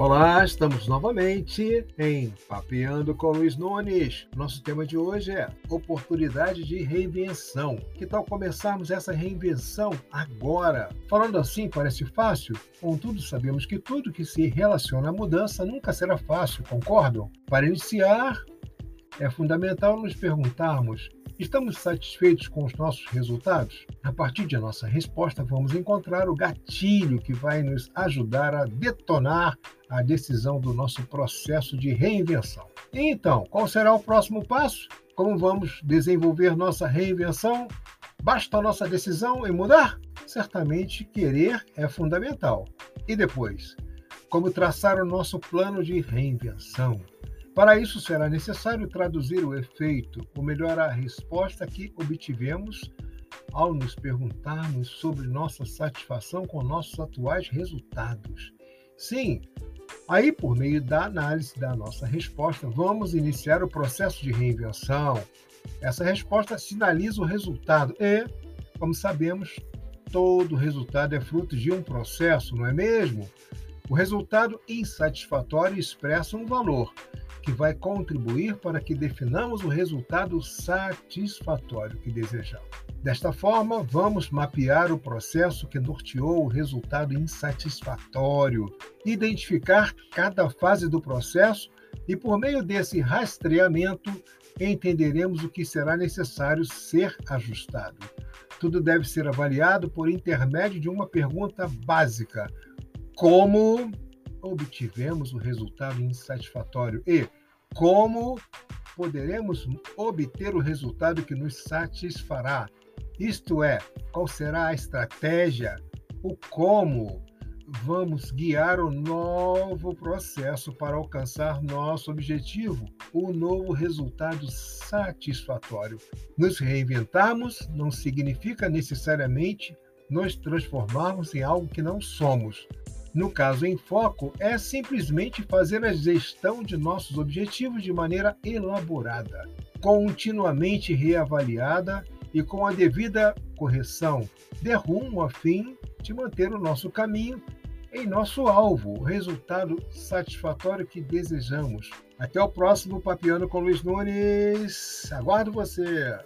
Olá, estamos novamente em Papeando com Luiz Nunes. Nosso tema de hoje é oportunidade de reinvenção. Que tal começarmos essa reinvenção agora? Falando assim parece fácil, contudo sabemos que tudo que se relaciona à mudança nunca será fácil, concordam? Para iniciar, é fundamental nos perguntarmos Estamos satisfeitos com os nossos resultados? A partir de nossa resposta, vamos encontrar o gatilho que vai nos ajudar a detonar a decisão do nosso processo de reinvenção. Então, qual será o próximo passo? Como vamos desenvolver nossa reinvenção? Basta a nossa decisão em mudar? Certamente querer é fundamental. E depois? Como traçar o nosso plano de reinvenção? Para isso, será necessário traduzir o efeito, ou melhor, a resposta que obtivemos ao nos perguntarmos sobre nossa satisfação com nossos atuais resultados. Sim, aí por meio da análise da nossa resposta, vamos iniciar o processo de reinvenção. Essa resposta sinaliza o resultado e, como sabemos, todo resultado é fruto de um processo, não é mesmo? O resultado insatisfatório expressa um valor, que vai contribuir para que definamos o resultado satisfatório que desejamos. Desta forma, vamos mapear o processo que norteou o resultado insatisfatório, identificar cada fase do processo e, por meio desse rastreamento, entenderemos o que será necessário ser ajustado. Tudo deve ser avaliado por intermédio de uma pergunta básica: como obtivemos o resultado insatisfatório e como poderemos obter o resultado que nos satisfará. Isto é, qual será a estratégia, o como vamos guiar o novo processo para alcançar nosso objetivo, o novo resultado satisfatório. Nos reinventarmos não significa necessariamente nos transformarmos em algo que não somos, no caso em foco, é simplesmente fazer a gestão de nossos objetivos de maneira elaborada, continuamente reavaliada e com a devida correção, de rumo a fim de manter o nosso caminho em nosso alvo, o resultado satisfatório que desejamos. Até o próximo Papiano com Luiz Nunes. Aguardo você!